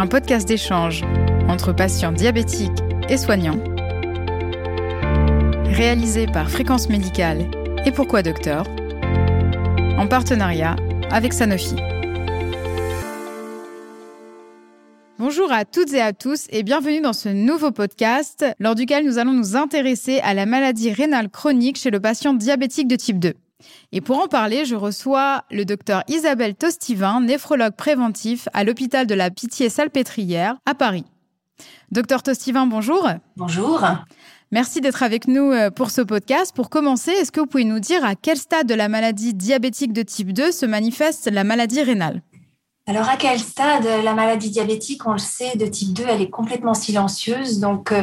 un podcast d'échange entre patients diabétiques et soignants, réalisé par Fréquence Médicale et Pourquoi Docteur, en partenariat avec Sanofi. Bonjour à toutes et à tous et bienvenue dans ce nouveau podcast lors duquel nous allons nous intéresser à la maladie rénale chronique chez le patient diabétique de type 2. Et pour en parler, je reçois le docteur Isabelle Tostivin, néphrologue préventif à l'hôpital de la Pitié-Salpêtrière à Paris. Docteur Tostivin, bonjour. Bonjour. Merci d'être avec nous euh, pour ce podcast. Pour commencer, est-ce que vous pouvez nous dire à quel stade de la maladie diabétique de type 2 se manifeste la maladie rénale? Alors, à quel stade la maladie diabétique, on le sait, de type 2, elle est complètement silencieuse. Donc, euh,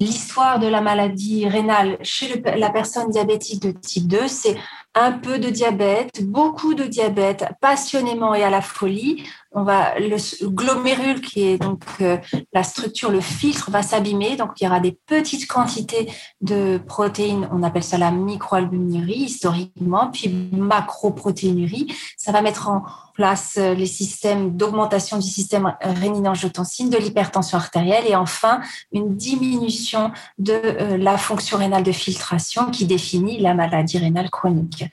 l'histoire de la maladie rénale chez la personne diabétique de type 2, c'est un peu de diabète, beaucoup de diabète, passionnément et à la folie. On va le glomérule qui est donc euh, la structure, le filtre va s'abîmer, donc il y aura des petites quantités de protéines. On appelle ça la microalbuminurie historiquement, puis macroprotéinurie. Ça va mettre en place euh, les systèmes d'augmentation du système rénine-angiotensine, de l'hypertension artérielle et enfin une diminution de euh, la fonction rénale de filtration qui définit la maladie rénale chronique.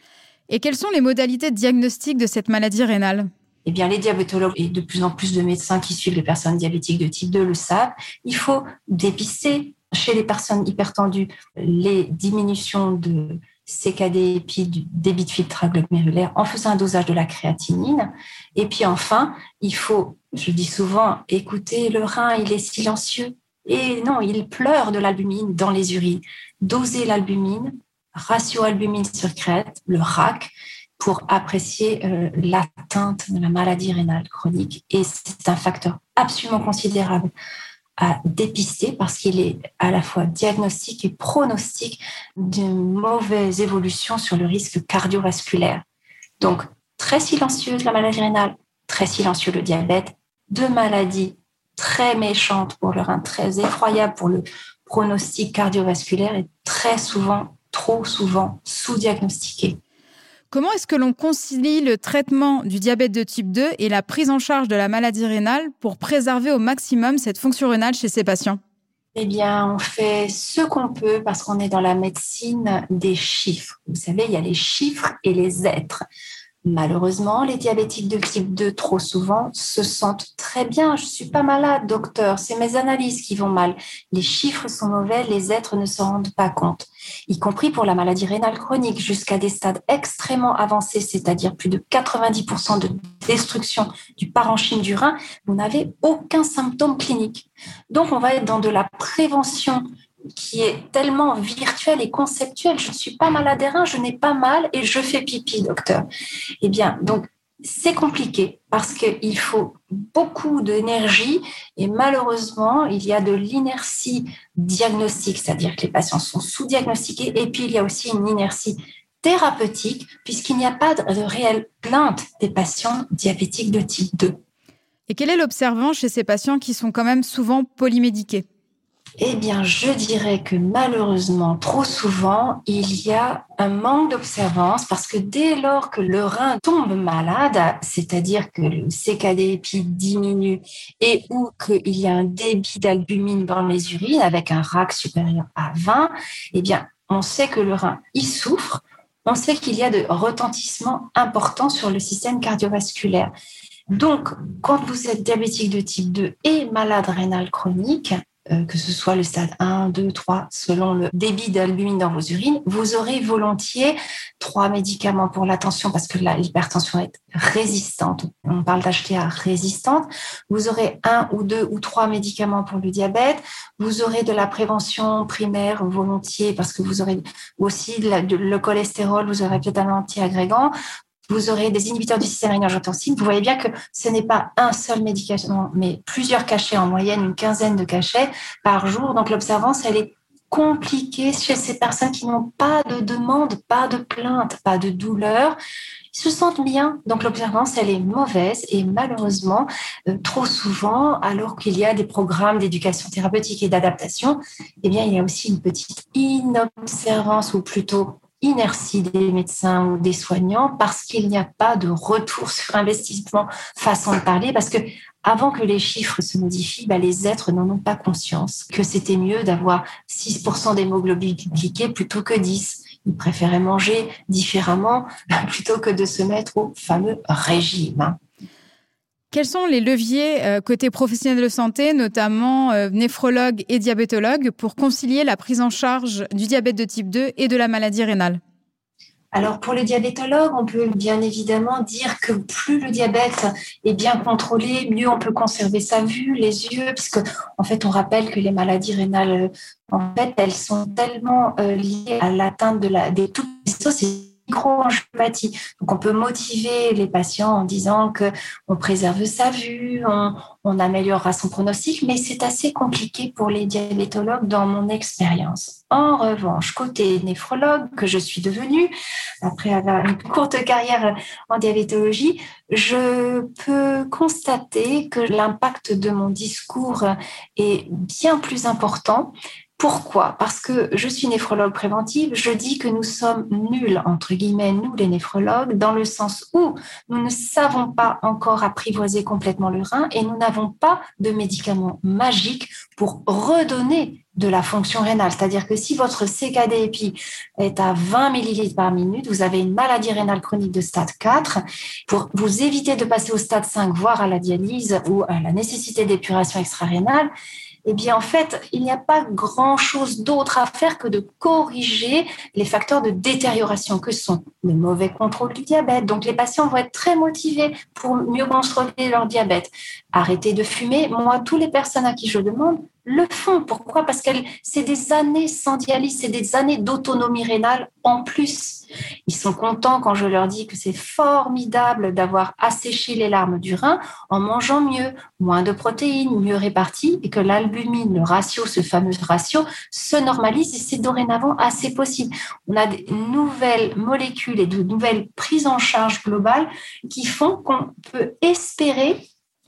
Et quelles sont les modalités de diagnostic de cette maladie rénale? Eh bien, les diabétologues et de plus en plus de médecins qui suivent les personnes diabétiques de type 2 le savent. Il faut dépister chez les personnes hypertendues les diminutions de CKD et puis du débit de filtre glomérulaire en faisant un dosage de la créatinine. Et puis enfin, il faut, je dis souvent, écouter le rein, il est silencieux. Et non, il pleure de l'albumine dans les urines. Doser l'albumine, ratio albumine sur crête, le RAC, pour apprécier euh, l'atteinte de la maladie rénale chronique. Et c'est un facteur absolument considérable à dépister parce qu'il est à la fois diagnostique et pronostic d'une mauvaise évolution sur le risque cardiovasculaire. Donc, très silencieuse la maladie rénale, très silencieux le diabète, deux maladies très méchantes pour le rein, très effroyables pour le pronostic cardiovasculaire et très souvent, trop souvent sous-diagnostiquées. Comment est-ce que l'on concilie le traitement du diabète de type 2 et la prise en charge de la maladie rénale pour préserver au maximum cette fonction rénale chez ces patients? Eh bien, on fait ce qu'on peut parce qu'on est dans la médecine des chiffres. Vous savez, il y a les chiffres et les êtres. Malheureusement, les diabétiques de type 2, trop souvent, se sentent très bien. Je suis pas malade, docteur. C'est mes analyses qui vont mal. Les chiffres sont mauvais, les êtres ne s'en rendent pas compte. Y compris pour la maladie rénale chronique, jusqu'à des stades extrêmement avancés, c'est-à-dire plus de 90% de destruction du parenchyme du rein, vous n'avez aucun symptôme clinique. Donc, on va être dans de la prévention qui est tellement virtuel et conceptuel. Je ne suis pas malade des reins, je n'ai pas mal et je fais pipi, docteur. Eh bien, donc, c'est compliqué parce qu'il faut beaucoup d'énergie et malheureusement, il y a de l'inertie diagnostique, c'est-à-dire que les patients sont sous-diagnostiqués et puis il y a aussi une inertie thérapeutique puisqu'il n'y a pas de réelle plainte des patients diabétiques de type 2. Et quel est l'observant chez ces patients qui sont quand même souvent polymédiqués? Eh bien, je dirais que malheureusement, trop souvent, il y a un manque d'observance parce que dès lors que le rein tombe malade, c'est-à-dire que le CKD diminue et ou qu'il y a un débit d'albumine dans les urines avec un RAC supérieur à 20, eh bien, on sait que le rein, il souffre. On sait qu'il y a de retentissements importants sur le système cardiovasculaire. Donc, quand vous êtes diabétique de type 2 et malade rénal chronique, que ce soit le stade 1, 2, 3, selon le débit d'albumine dans vos urines, vous aurez volontiers trois médicaments pour la tension parce que l'hypertension est résistante. On parle d'HTA résistante. Vous aurez un ou deux ou trois médicaments pour le diabète. Vous aurez de la prévention primaire volontiers parce que vous aurez aussi le cholestérol, vous aurez peut-être un antiagrégant vous aurez des inhibiteurs du système rénine-angiotensine. Vous voyez bien que ce n'est pas un seul médicament, mais plusieurs cachets en moyenne, une quinzaine de cachets par jour. Donc l'observance, elle est compliquée chez ces personnes qui n'ont pas de demande, pas de plainte, pas de douleur. Ils se sentent bien. Donc l'observance, elle est mauvaise et malheureusement, euh, trop souvent, alors qu'il y a des programmes d'éducation thérapeutique et d'adaptation, eh bien, il y a aussi une petite inobservance ou plutôt inertie des médecins ou des soignants parce qu'il n'y a pas de retour sur investissement, façon de parler, parce que avant que les chiffres se modifient, bah, les êtres n'en ont pas conscience, que c'était mieux d'avoir 6% d'hémoglobine plutôt que 10. Ils préféraient manger différemment plutôt que de se mettre au fameux régime. Quels sont les leviers euh, côté professionnel de santé, notamment euh, néphrologue et diabétologue, pour concilier la prise en charge du diabète de type 2 et de la maladie rénale? Alors pour les diabétologues, on peut bien évidemment dire que plus le diabète est bien contrôlé, mieux on peut conserver sa vue, les yeux, puisque en fait on rappelle que les maladies rénales, en fait, elles sont tellement euh, liées à l'atteinte de la des tout microangiopathie. Donc, on peut motiver les patients en disant que on préserve sa vue, on, on améliorera son pronostic, mais c'est assez compliqué pour les diabétologues dans mon expérience. En revanche, côté néphrologue que je suis devenue, après avoir une courte carrière en diabétologie, je peux constater que l'impact de mon discours est bien plus important pourquoi? Parce que je suis néphrologue préventive, je dis que nous sommes nuls, entre guillemets, nous les néphrologues, dans le sens où nous ne savons pas encore apprivoiser complètement le rein et nous n'avons pas de médicaments magiques pour redonner de la fonction rénale. C'est-à-dire que si votre CKD-EPI est à 20 millilitres par minute, vous avez une maladie rénale chronique de stade 4. Pour vous éviter de passer au stade 5, voire à la dialyse ou à la nécessité d'épuration extra-rénale, eh bien, en fait, il n'y a pas grand-chose d'autre à faire que de corriger les facteurs de détérioration que sont le mauvais contrôle du diabète. Donc, les patients vont être très motivés pour mieux contrôler leur diabète. Arrêter de fumer. Moi, toutes les personnes à qui je demande le font. Pourquoi? Parce que c'est des années sans dialyse, c'est des années d'autonomie rénale en plus. Ils sont contents quand je leur dis que c'est formidable d'avoir asséché les larmes du rein en mangeant mieux, moins de protéines, mieux réparties, et que l'albumine, le ratio, ce fameux ratio, se normalise et c'est dorénavant assez possible. On a des nouvelles molécules et de nouvelles prises en charge globales qui font qu'on peut espérer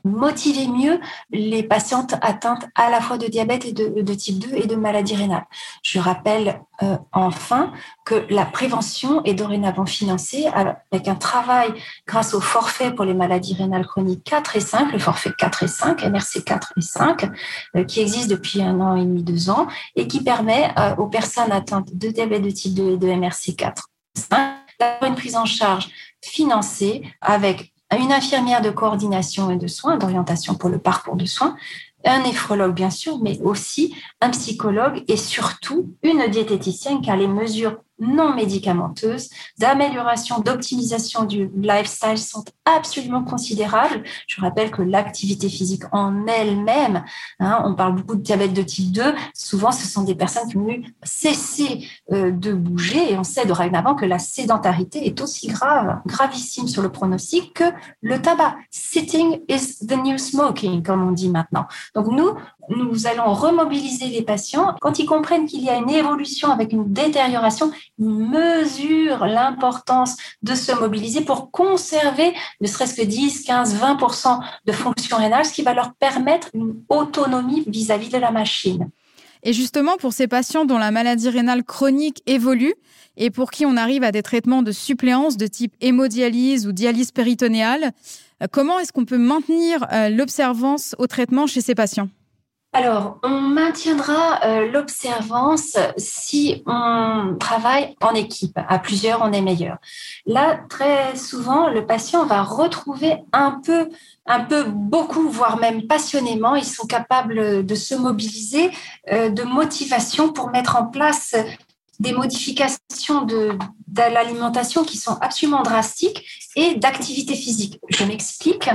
motiver mieux les patientes atteintes à la fois de diabète et de, type 2 et de maladie rénale. Je rappelle euh, enfin que la prévention est dorénavant financée avec un travail grâce au forfait pour les maladies rénales chroniques 4 et 5, le forfait 4 et 5, MRC 4 et 5, euh, qui existe depuis un an et demi, deux ans, et qui permet euh, aux personnes atteintes de diabète de type 2 et de MRC 4 5 d'avoir une prise en charge financée avec une infirmière de coordination et de soins, d'orientation pour le parcours de soins, un néphrologue bien sûr, mais aussi un psychologue et surtout une diététicienne car les mesures non médicamenteuses, d'amélioration, d'optimisation du lifestyle sont absolument considérables. Je rappelle que l'activité physique en elle-même, hein, on parle beaucoup de diabète de type 2, souvent ce sont des personnes qui ont cessé euh, de bouger et on sait dorénavant que la sédentarité est aussi grave, gravissime sur le pronostic que le tabac. Sitting is the new smoking, comme on dit maintenant. Donc nous, nous allons remobiliser les patients. Quand ils comprennent qu'il y a une évolution avec une détérioration, ils mesurent l'importance de se mobiliser pour conserver ne serait-ce que 10, 15, 20% de fonction rénale, ce qui va leur permettre une autonomie vis-à-vis de la machine. Et justement, pour ces patients dont la maladie rénale chronique évolue et pour qui on arrive à des traitements de suppléance de type hémodialyse ou dialyse péritonéale, euh, comment est-ce qu'on peut maintenir euh, l'observance au traitement chez ces patients? Alors, on maintiendra euh, l'observance si on travaille en équipe. À plusieurs, on est meilleur. Là, très souvent, le patient va retrouver un peu, un peu beaucoup, voire même passionnément. Ils sont capables de se mobiliser, euh, de motivation pour mettre en place des modifications de, l'alimentation qui sont absolument drastiques et d'activité physique. Je m'explique.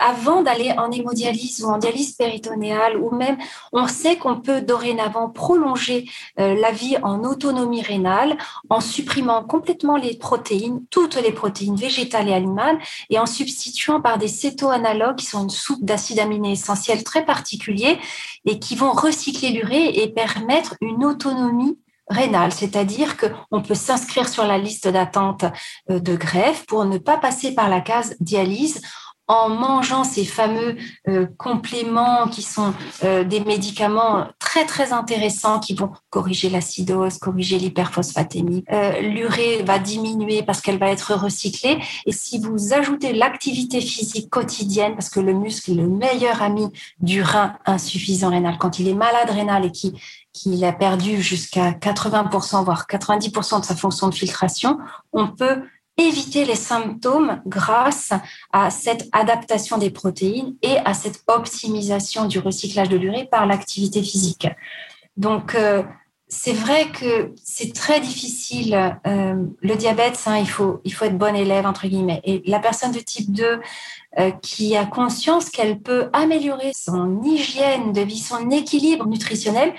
Avant d'aller en hémodialyse ou en dialyse péritonéale, ou même, on sait qu'on peut dorénavant prolonger euh, la vie en autonomie rénale en supprimant complètement les protéines, toutes les protéines végétales et animales, et en substituant par des cétoanalogues qui sont une soupe d'acides aminés essentiels très particuliers et qui vont recycler l'urée et permettre une autonomie rénale, c'est-à-dire qu'on peut s'inscrire sur la liste d'attente euh, de greffe pour ne pas passer par la case dialyse en mangeant ces fameux euh, compléments qui sont euh, des médicaments très très intéressants qui vont corriger l'acidose, corriger l'hyperphosphatémie. L'urée va diminuer parce qu'elle va être recyclée. Et si vous ajoutez l'activité physique quotidienne, parce que le muscle est le meilleur ami du rein insuffisant rénal, quand il est malade rénal et qui qu'il a perdu jusqu'à 80%, voire 90% de sa fonction de filtration, on peut éviter les symptômes grâce à cette adaptation des protéines et à cette optimisation du recyclage de l'urée par l'activité physique. Donc, euh, c'est vrai que c'est très difficile. Euh, le diabète, hein, il, faut, il faut être bon élève, entre guillemets. Et la personne de type 2 euh, qui a conscience qu'elle peut améliorer son hygiène de vie, son équilibre nutritionnel,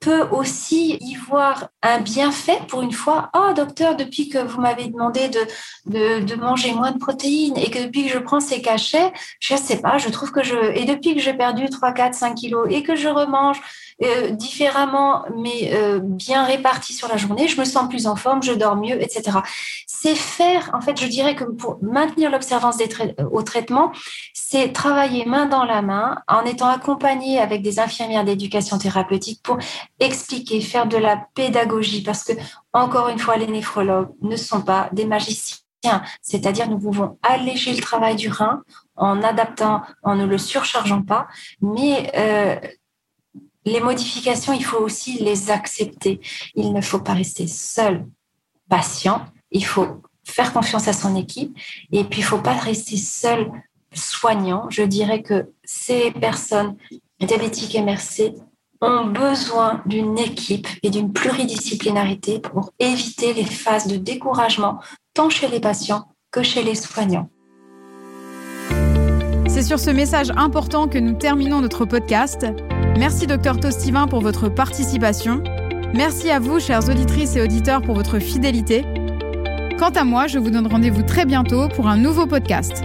peut aussi y voir un bienfait pour une fois. Oh, docteur, depuis que vous m'avez demandé de, de, manger moins de protéines et que depuis que je prends ces cachets, je sais pas, je trouve que je, et depuis que j'ai perdu 3, 4, 5 kilos et que je remange euh, différemment, mais euh, bien répartis sur la journée, je me sens plus en forme, je dors mieux, etc. C'est faire, en fait, je dirais que pour maintenir l'observance au traitement, c'est travailler main dans la main en étant accompagné avec des infirmières d'éducation thérapeutique pour expliquer, faire de la pédagogie, parce que, encore une fois, les néphrologues ne sont pas des magiciens. C'est-à-dire, nous pouvons alléger le travail du rein en adaptant, en ne le surchargeant pas, mais euh, les modifications, il faut aussi les accepter. Il ne faut pas rester seul, patient. Il faut faire confiance à son équipe. Et puis, il ne faut pas rester seul, soignant. Je dirais que ces personnes diabétiques MRC ont besoin d'une équipe et d'une pluridisciplinarité pour éviter les phases de découragement, tant chez les patients que chez les soignants. C'est sur ce message important que nous terminons notre podcast. Merci Dr Tostivin pour votre participation. Merci à vous, chères auditrices et auditeurs, pour votre fidélité. Quant à moi, je vous donne rendez-vous très bientôt pour un nouveau podcast.